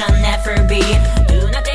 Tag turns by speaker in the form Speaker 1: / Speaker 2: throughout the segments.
Speaker 1: shall never be. Do nothing.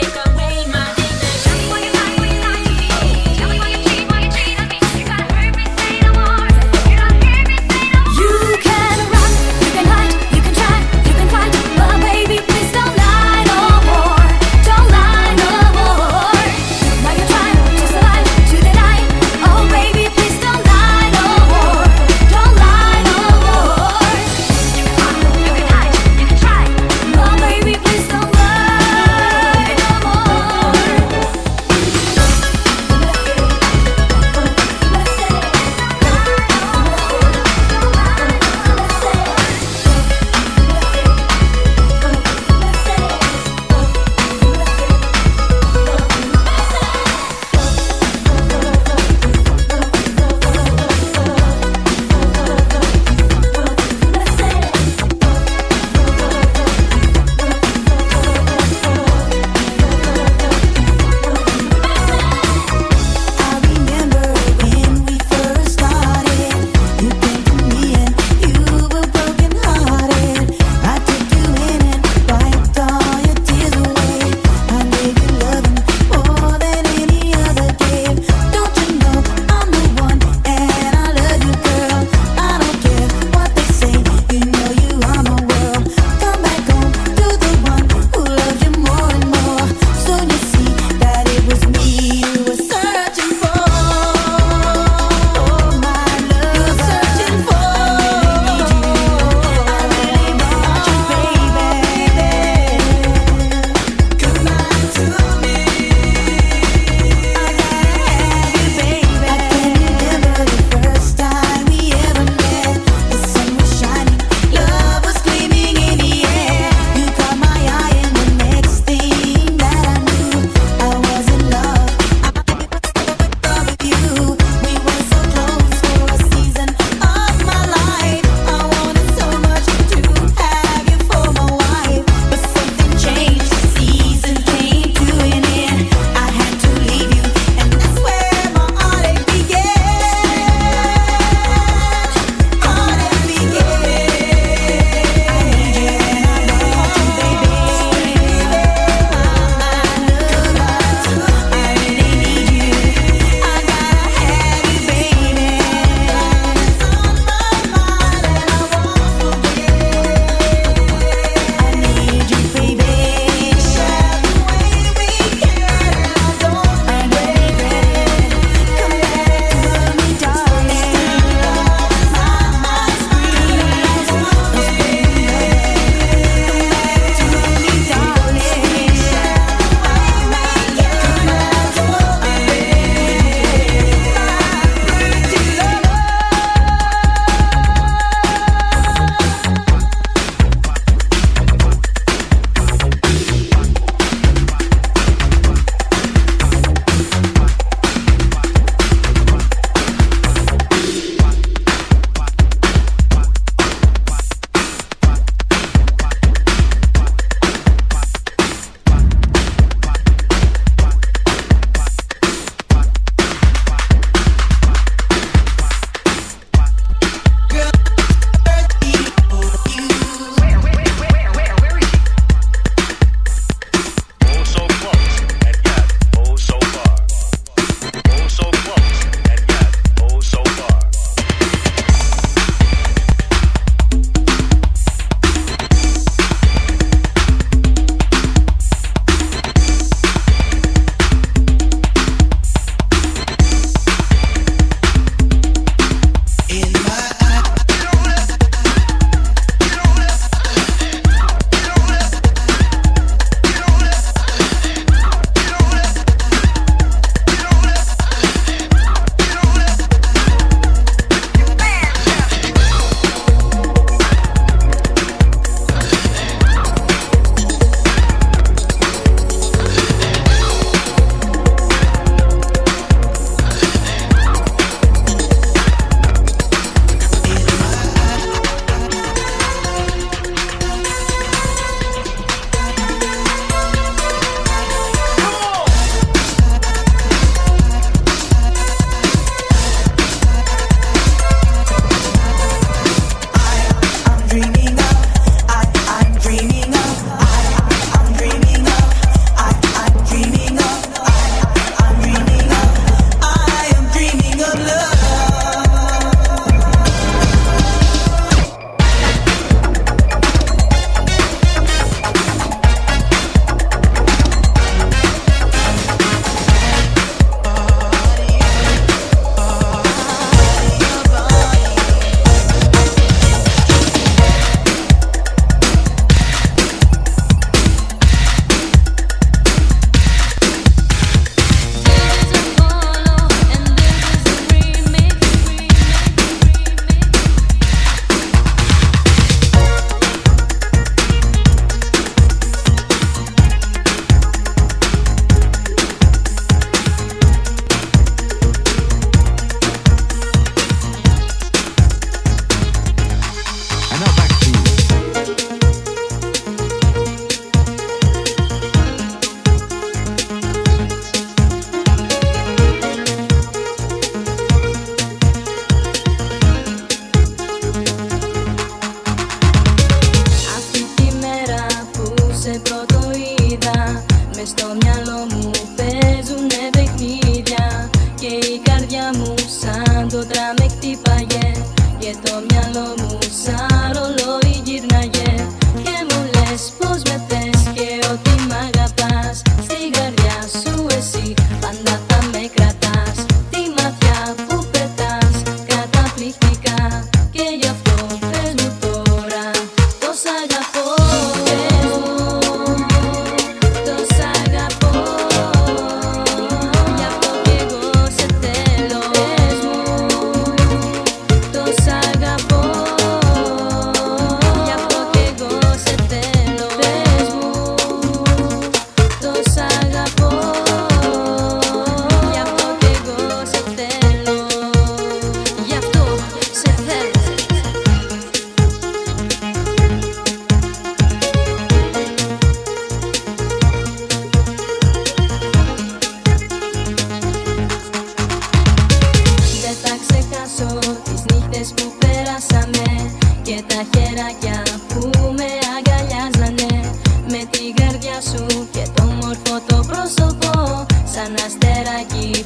Speaker 1: αστεράκι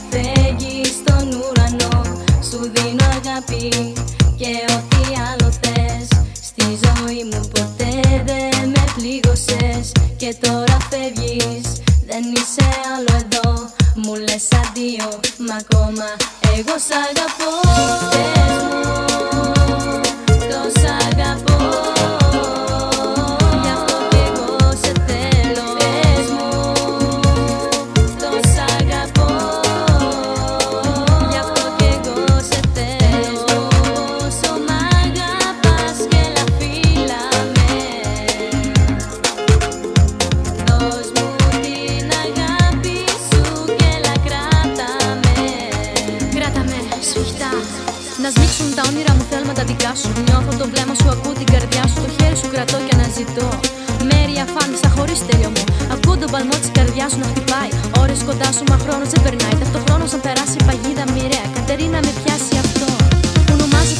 Speaker 1: στον ουρανό. Σου δίνω αγάπη και όταν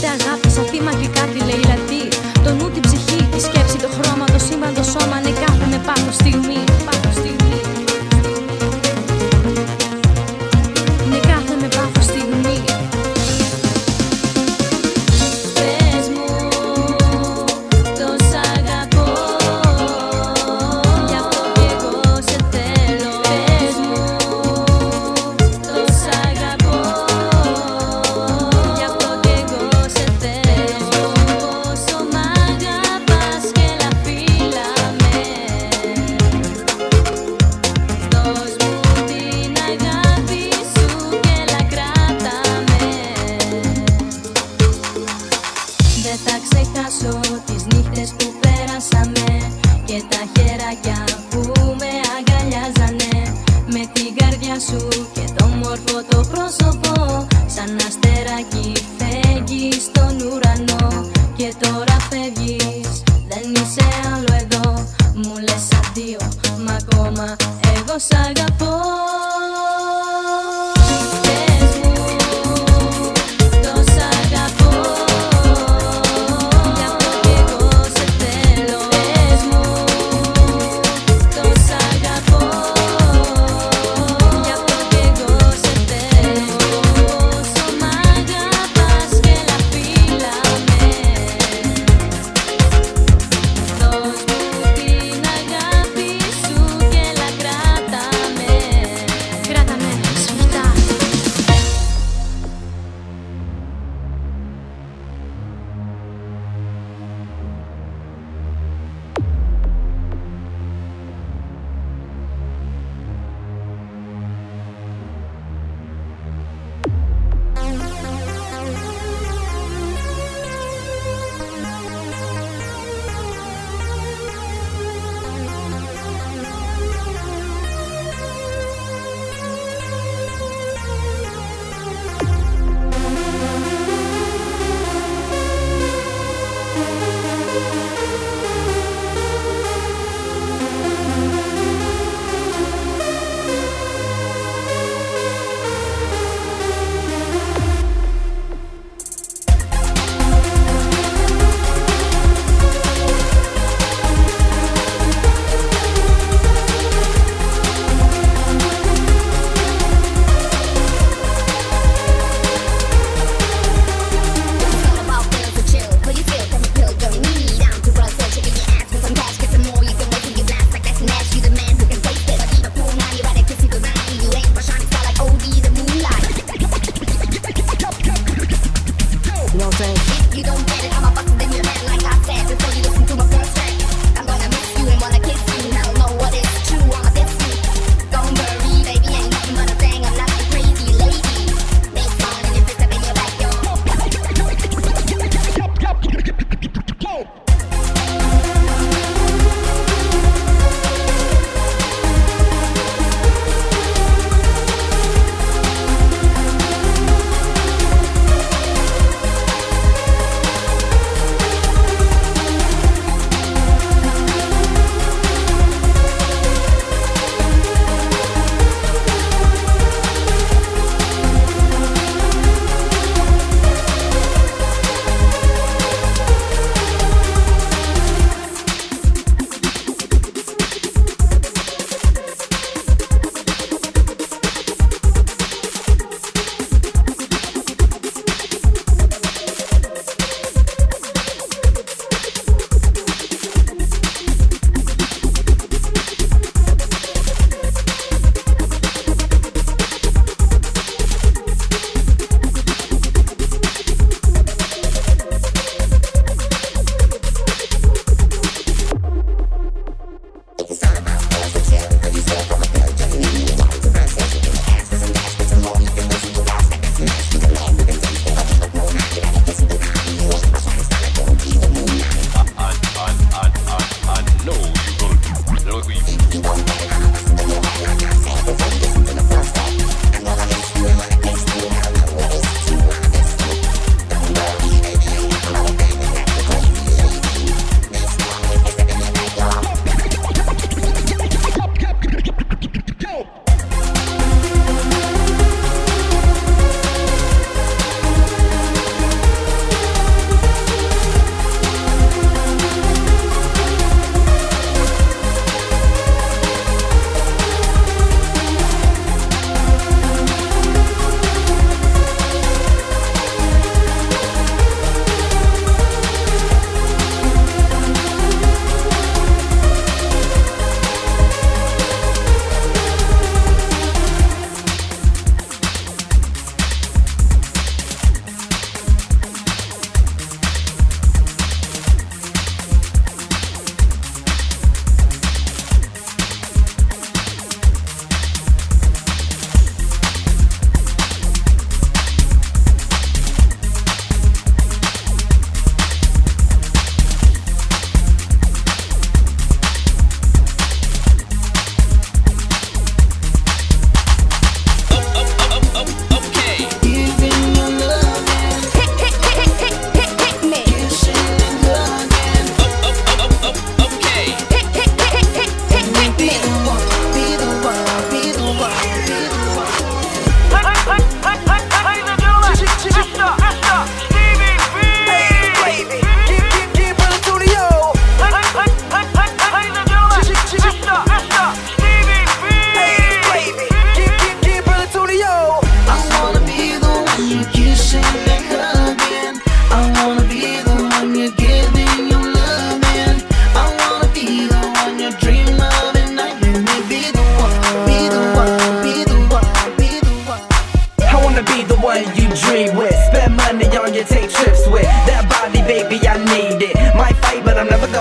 Speaker 1: Είτε αγάπη
Speaker 2: σαν θύμα και κάτι λέει λατή. Το νου, την ψυχή, τη σκέψη, το χρώμα, το σύμπαν, το σώμα Ναι κάθε με πάθος στιγμή
Speaker 3: cosa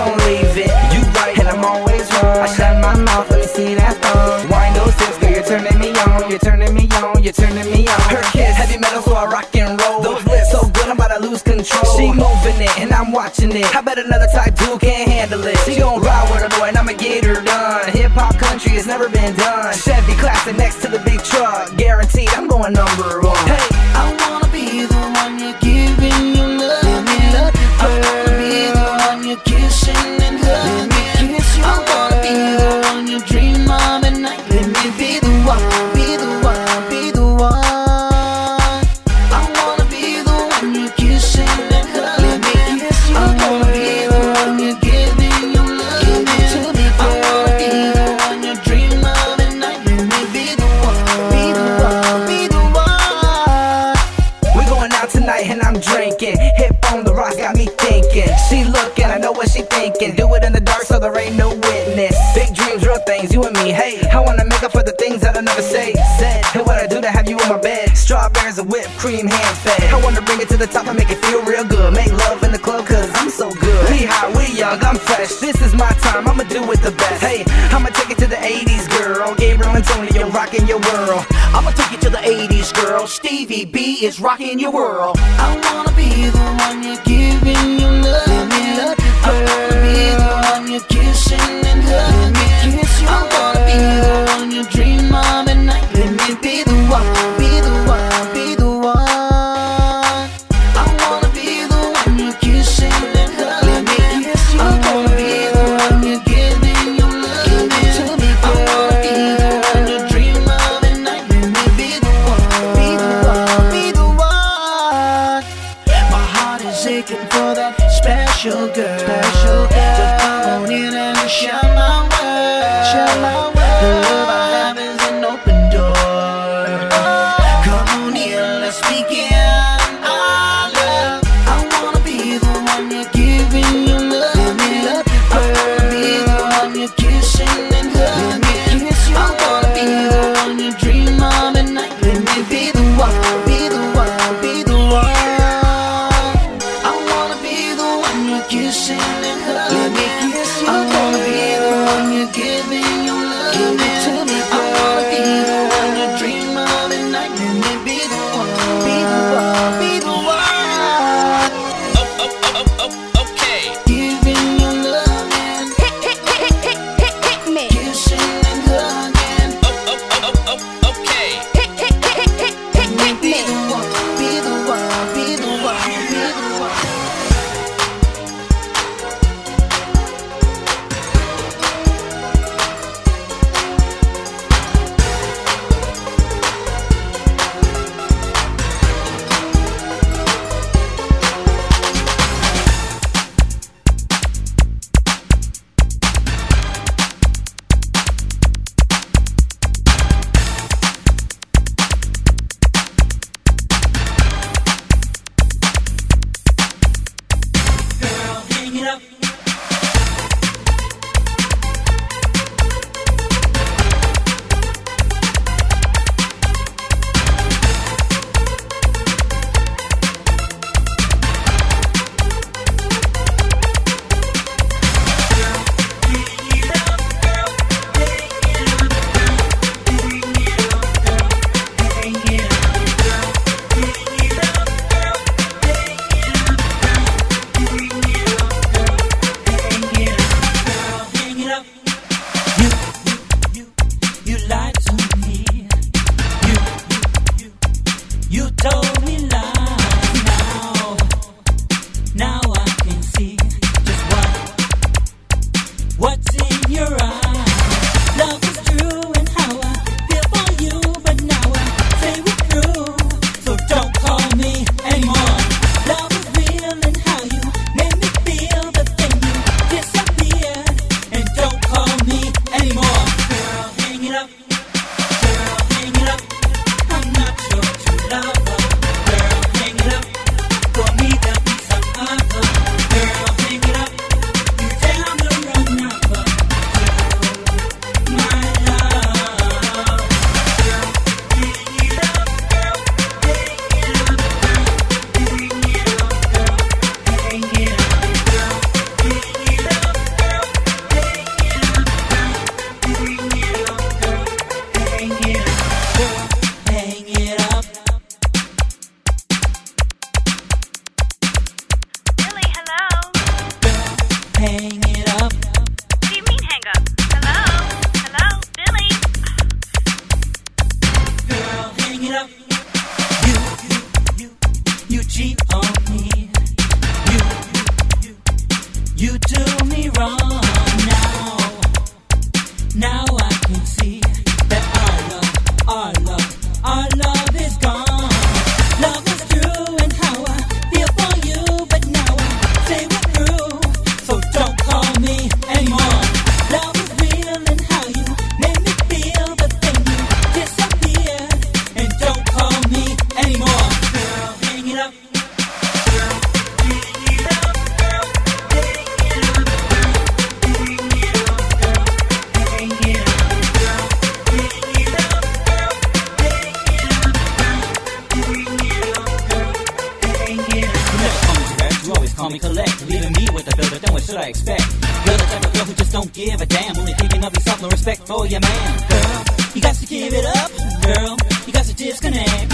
Speaker 3: but I'm never gonna leave it. You right, and I'm always wrong. I shut my mouth, let me see that thong. Wind those hips, girl, you're turning me on. You're turning me on, you're turning me on. Her kiss, heavy metal, so I rock and roll. Those lips so good, I'm about to lose control. She moving it, and I'm watching it. I bet another type dude can't handle it. She gon' ride with a boy, and I'ma get her done. Hip hop country has never been done. Chevy classic next to the big truck. Guaranteed, I'm going number one. Hey, things, you and me. Hey, I wanna make up for the things that I never say. Said, hey, what I do to have you in my bed? Strawberries and whipped cream, hand fed. I wanna bring it to the top and make it feel real good. Make love in the club, cause I'm so good. We hot, we young, I'm fresh. This is my time, I'ma do it the best. Hey, I'ma take it to the 80s, girl. Gabriel Antonio rocking your world.
Speaker 4: I'ma take you to the 80s, girl. Stevie B is rocking your world. I wanna be the one you're giving your love. Let me love you, girl. I wanna be the one you're kissing and hugging. I wanna be the one you dream of at night. Let me be the one, call me collect. Leaving me with a bill then what should I expect? You're the type of girl who just don't give a damn. Only thinking of yourself, no respect for your man. Girl, you got to give it up. Girl, you got to disconnect.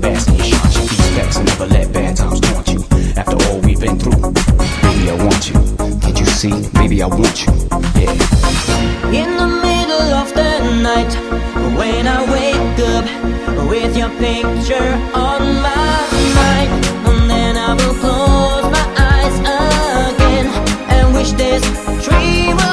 Speaker 4: best. And never let bad times taunt you. After all we've been through, baby, I want you. You see?
Speaker 5: Maybe I want you. Yeah.
Speaker 6: In the middle of the night, when I wake up with your picture on my mind, and then I will close my eyes again and wish this dream. was.